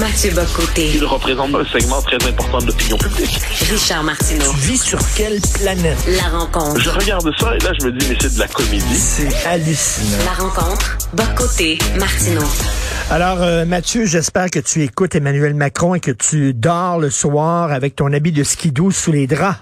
Mathieu Bocoté. Il représente un segment très important de l'opinion publique. Richard Martineau. Tu vis sur quelle planète? La rencontre. Je regarde ça et là, je me dis, mais c'est de la comédie. C'est hallucinant. La rencontre. Bocoté. Martineau. Alors, euh, Mathieu, j'espère que tu écoutes Emmanuel Macron et que tu dors le soir avec ton habit de skidoo sous les draps.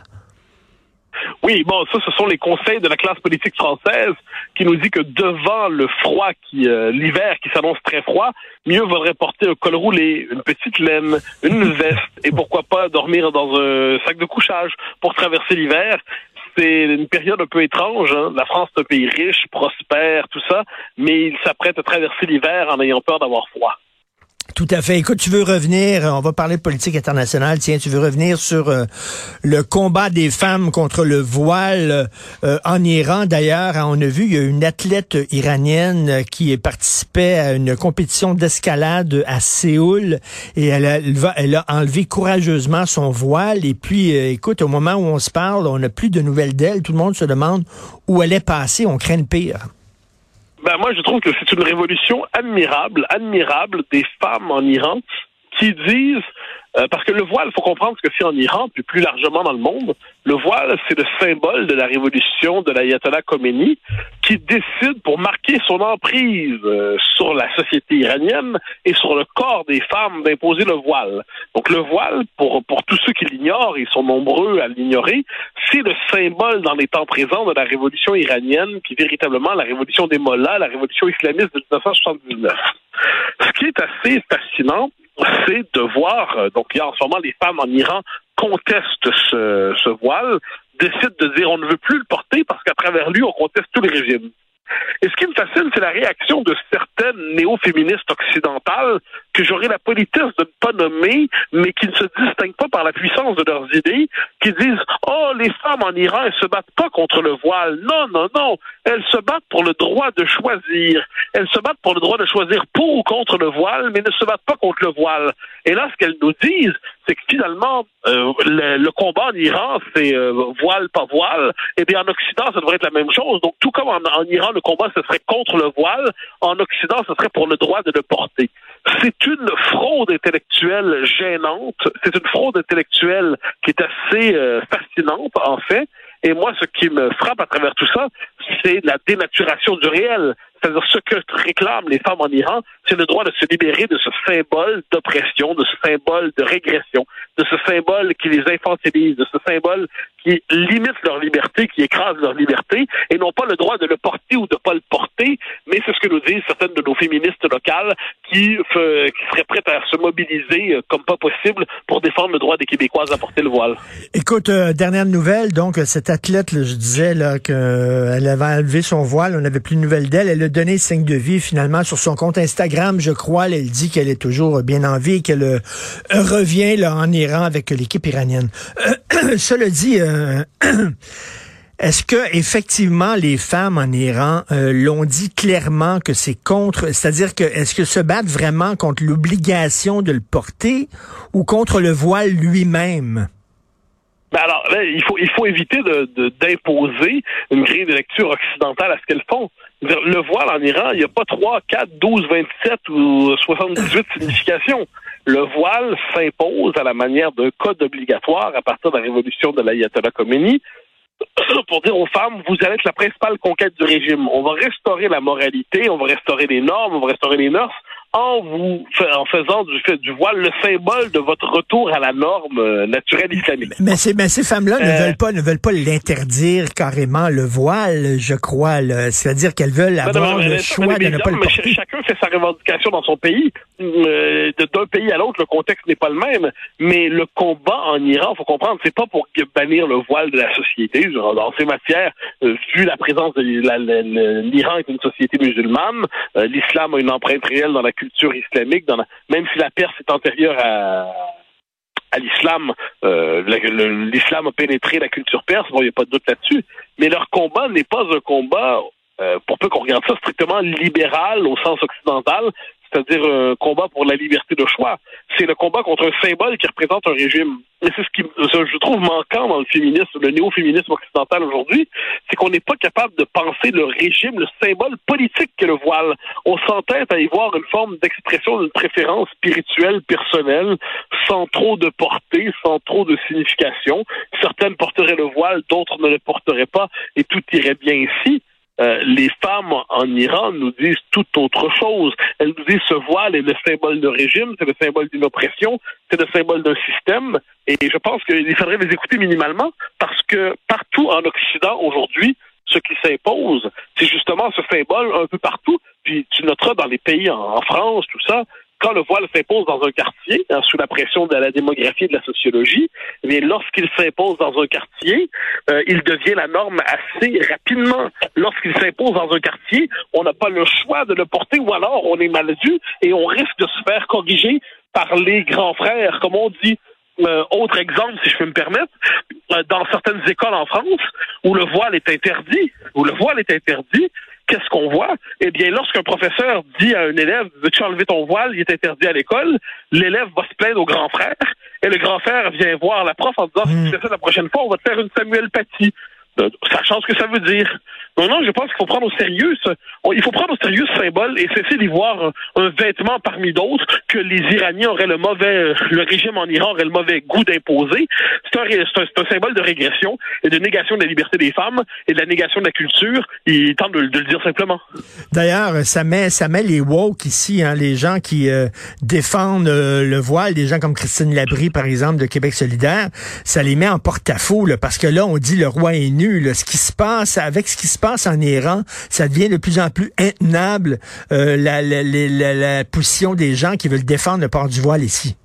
Oui, bon, ça, ce sont les conseils de la classe politique française qui nous dit que devant le froid, qui euh, l'hiver qui s'annonce très froid, mieux vaudrait porter un col roulé, une petite laine, une veste et pourquoi pas dormir dans un sac de couchage pour traverser l'hiver. C'est une période un peu étrange. Hein. La France est un pays riche, prospère, tout ça, mais il s'apprête à traverser l'hiver en ayant peur d'avoir froid. Tout à fait. Écoute, tu veux revenir, on va parler de politique internationale. Tiens, tu veux revenir sur euh, le combat des femmes contre le voile euh, en Iran. D'ailleurs, on a vu, il y a une athlète iranienne qui participait à une compétition d'escalade à Séoul et elle a, elle enlevé courageusement son voile. Et puis, euh, écoute, au moment où on se parle, on n'a plus de nouvelles d'elle. Tout le monde se demande où elle est passée. On craint le pire. Ben moi, je trouve que c'est une révolution admirable, admirable des femmes en Iran qui disent euh, parce que le voile, il faut comprendre ce que c'est en Iran, puis plus largement dans le monde. Le voile, c'est le symbole de la révolution de l'ayatollah Khomeini, qui décide pour marquer son emprise euh, sur la société iranienne et sur le corps des femmes d'imposer le voile. Donc le voile, pour, pour tous ceux qui l'ignorent, ils sont nombreux à l'ignorer, c'est le symbole dans les temps présents de la révolution iranienne, qui est véritablement la révolution des mollahs, la révolution islamiste de 1979. Ce qui est assez fascinant, c'est de voir, euh, donc il y a en ce moment les femmes en Iran contestent ce, ce voile, décident de dire on ne veut plus le porter parce qu'à travers lui on conteste tous les régimes. Et ce qui me fascine, c'est la réaction de certaines néo-féministes occidentales que j'aurais la politesse de ne pas nommer, mais qui ne se distinguent pas par la puissance de leurs idées, qui disent Oh, les femmes en Iran, elles se battent pas contre le voile. Non, non, non. Elles se battent pour le droit de choisir. Elles se battent pour le droit de choisir pour ou contre le voile, mais ne se battent pas contre le voile. Et là, ce qu'elles nous disent, c'est que finalement, euh, le, combat en Iran, c'est euh, voile, pas voile. Et bien en Occident, ça devrait être la même chose. Donc, tout comme en, en Iran, le combat, ce serait contre le voile, en Occident, ce serait pour le droit de le porter. C'est une fraude intellectuelle gênante. C'est une fraude intellectuelle qui est assez euh, fascinante, en fait. Et moi, ce qui me frappe à travers tout ça, c'est la dénaturation du réel. C'est-à-dire ce que réclament les femmes en Iran, c'est le droit de se libérer de ce symbole d'oppression, de ce symbole de régression, de ce symbole qui les infantilise, de ce symbole qui limite leur liberté, qui écrase leur liberté, et non pas le droit de le porter ou de pas le porter, mais c'est ce que nous disent certaines de nos féministes locales qui, qui seraient prêtes à se mobiliser euh, comme pas possible pour défendre le droit des Québécoises à porter le voile. Écoute, euh, dernière nouvelle, donc cette athlète, je disais qu'elle euh, avait enlevé son voile, on n'avait plus de nouvelles d'elle, donné signe de vie finalement sur son compte Instagram, je crois, elle dit qu'elle est toujours bien en vie, qu'elle revient là en Iran avec l'équipe iranienne. cela dit, euh, Est-ce que effectivement les femmes en Iran euh, l'ont dit clairement que c'est contre, c'est-à-dire que est-ce que se battent vraiment contre l'obligation de le porter ou contre le voile lui-même? Ben alors, il faut il faut éviter d'imposer une grille de lecture occidentale à ce qu'elles font. Le voile en Iran, il n'y a pas 3, 4, 12, 27 ou 78 significations. Le voile s'impose à la manière d'un code obligatoire à partir de la révolution de l'ayatollah Khomeini pour dire aux femmes, vous allez être la principale conquête du régime. On va restaurer la moralité, on va restaurer les normes, on va restaurer les mœurs en vous en faisant du fait du voile le symbole de votre retour à la norme euh, naturelle islamique. Mais ces, mais ces femmes-là ne euh, veulent pas ne veulent pas l'interdire carrément le voile, je crois. C'est-à-dire qu'elles veulent avoir le choix de ne pas le porter. Chacun fait sa revendication dans son pays. Euh, d'un pays à l'autre, le contexte n'est pas le même. Mais le combat en Iran, faut comprendre, c'est pas pour bannir le voile de la société. Dans ces matières, vu la présence de l'Iran est une société musulmane, l'islam a une empreinte réelle dans la culture islamique, même si la Perse est antérieure à, à l'islam, euh, l'islam a pénétré la culture perse, bon, il n'y a pas de doute là-dessus, mais leur combat n'est pas un combat, euh, pour peu qu'on regarde ça, strictement libéral au sens occidental, c'est-à-dire un combat pour la liberté de choix. C'est le combat contre un symbole qui représente un régime. Et c'est ce qui, je trouve manquant dans le féminisme, le néo-féminisme occidental aujourd'hui, c'est qu'on n'est pas capable de penser le régime, le symbole politique que le voile. On s'entête à y voir une forme d'expression d'une préférence spirituelle, personnelle, sans trop de portée, sans trop de signification. Certaines porteraient le voile, d'autres ne le porteraient pas, et tout irait bien ici. Euh, les femmes en Iran nous disent tout autre chose. Elles nous disent ce voile est le symbole de régime, c'est le symbole d'une oppression, c'est le symbole d'un système. Et je pense qu'il faudrait les écouter minimalement parce que partout en Occident aujourd'hui, ce qui s'impose, c'est justement ce symbole un peu partout. Puis tu noteras dans les pays en France, tout ça, quand le voile s'impose dans un quartier, hein, sous la pression de la démographie et de la sociologie, mais lorsqu'il s'impose dans un quartier, euh, il devient la norme assez rapidement. Lorsqu'il s'impose dans un quartier, on n'a pas le choix de le porter ou alors on est mal vu et on risque de se faire corriger par les grands frères, comme on dit. Euh, autre exemple, si je peux me permettre, euh, dans certaines écoles en France où le voile est interdit, où le voile est interdit, qu'est-ce qu'on voit? Eh bien, lorsqu'un professeur dit à un élève, veux-tu enlever ton voile, il est interdit à l'école, l'élève va se plaindre au grand frère, et le grand frère vient voir la prof en disant, si tu hmm. fais ça la prochaine fois, on va te faire une Samuel Paty. Euh, sachant ce que ça veut dire. Non, non, je pense qu'il faut prendre au sérieux ce, il faut prendre au sérieux ce symbole et cesser d'y voir un, vêtement parmi d'autres que les Iraniens auraient le mauvais, le régime en Iran aurait le mauvais goût d'imposer. C'est un, un, symbole de régression et de négation de la liberté des femmes et de la négation de la culture. Il tente de, le dire simplement. D'ailleurs, ça met, ça met les woke ici, hein, les gens qui euh, défendent euh, le voile, des gens comme Christine Labrie, par exemple, de Québec solidaire, ça les met en porte-à-faux, parce que là, on dit le roi est nu. Ce qui se passe, avec ce qui se passe en Iran, ça devient de plus en plus intenable euh, la, la, position des gens qui veulent défendre le port du voile ici.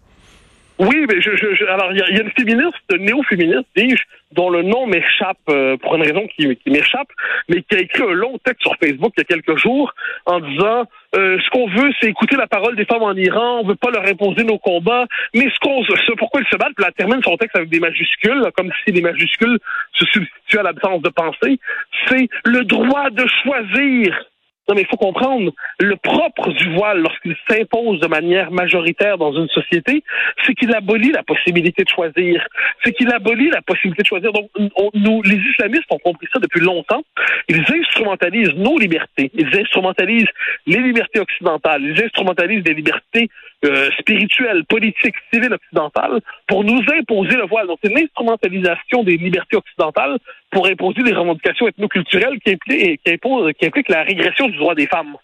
Oui, mais je, je, alors il y, a une féministe, néo-féministe, dis-je, dont le nom m'échappe euh, pour une raison qui m'échappe, mais qui a écrit un long texte sur Facebook il y a quelques jours en disant euh, ce qu'on veut, c'est écouter la parole des femmes en Iran, on veut pas leur imposer nos combats, mais ce qu'on ce pourquoi ils se battent, puis elle termine son texte avec des majuscules, comme si les majuscules se substituaient à l'absence de pensée, c'est le droit de choisir non, mais il faut comprendre, le propre du voile, lorsqu'il s'impose de manière majoritaire dans une société, c'est qu'il abolit la possibilité de choisir. C'est qu'il abolit la possibilité de choisir. Donc, nous, les islamistes ont compris ça depuis longtemps. Ils instrumentalisent nos libertés. Ils instrumentalisent les libertés occidentales. Ils instrumentalisent des libertés euh, spirituelles, politiques, civiles occidentales pour nous imposer le voile. Donc, c'est l'instrumentalisation des libertés occidentales pour imposer des revendications ethnoculturelles qui impliquent, la régression droit des femmes.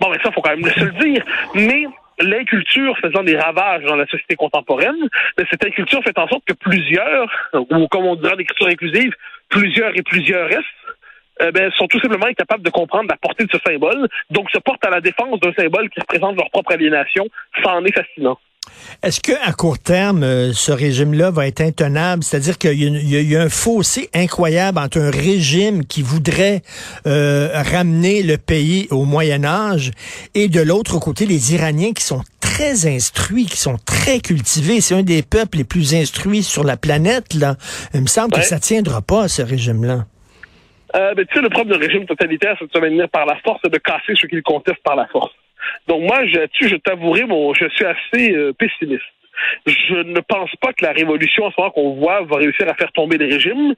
Bon, mais ça, faut quand même se le dire. Mais l'inculture faisant des ravages dans la société contemporaine, cette inculture fait en sorte que plusieurs, ou comme on dirait l'écriture inclusive, plusieurs et plusieurs restent, eh ben, sont tout simplement incapables de comprendre la portée de ce symbole, donc se portent à la défense d'un symbole qui représente leur propre aliénation. Ça en est fascinant. Est-ce que à court terme, euh, ce régime-là va être intenable? C'est-à-dire qu'il y, a un fossé incroyable entre un régime qui voudrait euh, ramener le pays au Moyen Âge et de l'autre côté, les Iraniens qui sont très instruits, qui sont très cultivés. C'est un des peuples les plus instruits sur la planète. Là. Il me semble que ça tiendra pas, ce régime-là. Euh, ben, tu sais, le problème d'un régime totalitaire, c'est de se maintenir par la force et de casser ceux qui le contestent par la force. Donc moi, je, t'avouerai, bon, je suis assez euh, pessimiste. Je ne pense pas que la révolution en ce moment qu'on voit va réussir à faire tomber les régimes.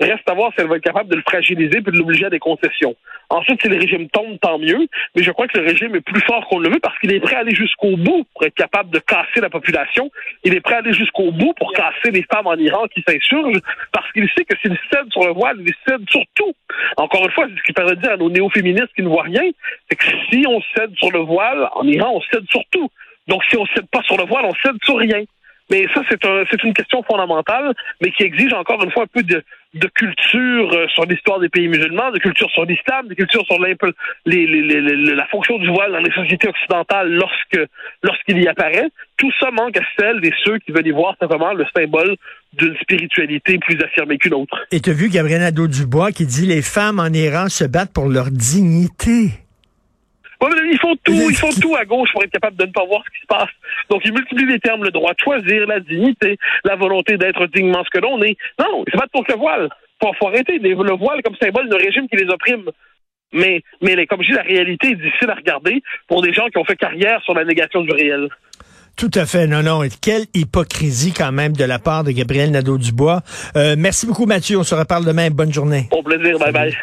Reste à voir si elle va être capable de le fragiliser puis de l'obliger à des concessions. Ensuite, si le régime tombe, tant mieux. Mais je crois que le régime est plus fort qu'on le veut parce qu'il est prêt à aller jusqu'au bout pour être capable de casser la population. Il est prêt à aller jusqu'au bout pour casser les femmes en Iran qui s'insurgent parce qu'il sait que s'il cède sur le voile, il cède sur tout. Encore une fois, c'est ce qui permet de dire à nos néo-féministes qui ne voient rien, c'est que si on cède sur le voile, en Iran, on cède sur tout. Donc si on cède pas sur le voile, on cède sur rien. Mais ça, c'est un, une question fondamentale, mais qui exige encore une fois un peu de, de culture euh, sur l'histoire des pays musulmans, de culture sur l'islam, de culture sur les, les, la fonction du voile dans les sociétés occidentales lorsque lorsqu'il y apparaît. Tout ça manque à celle des ceux qui veulent y voir simplement le symbole d'une spiritualité plus affirmée qu'une autre. Et tu as vu Gabriel Nadeau-Dubois qui dit les femmes en Iran se battent pour leur dignité. Ils font tout, ils font tout à gauche pour être capable de ne pas voir ce qui se passe. Donc, ils multiplient les termes, le droit de choisir, la dignité, la volonté d'être dignement ce que l'on est. Non, ils se battent pour le voile. Faut, faut arrêter. Le voile comme symbole d'un régime qui les opprime. Mais, mais comme je dis, la réalité est difficile à regarder pour des gens qui ont fait carrière sur la négation du réel. Tout à fait, non, non. Et quelle hypocrisie quand même de la part de Gabriel Nadeau-Dubois. Euh, merci beaucoup Mathieu, on se reparle demain. Bonne journée. Au plaisir, bye bye.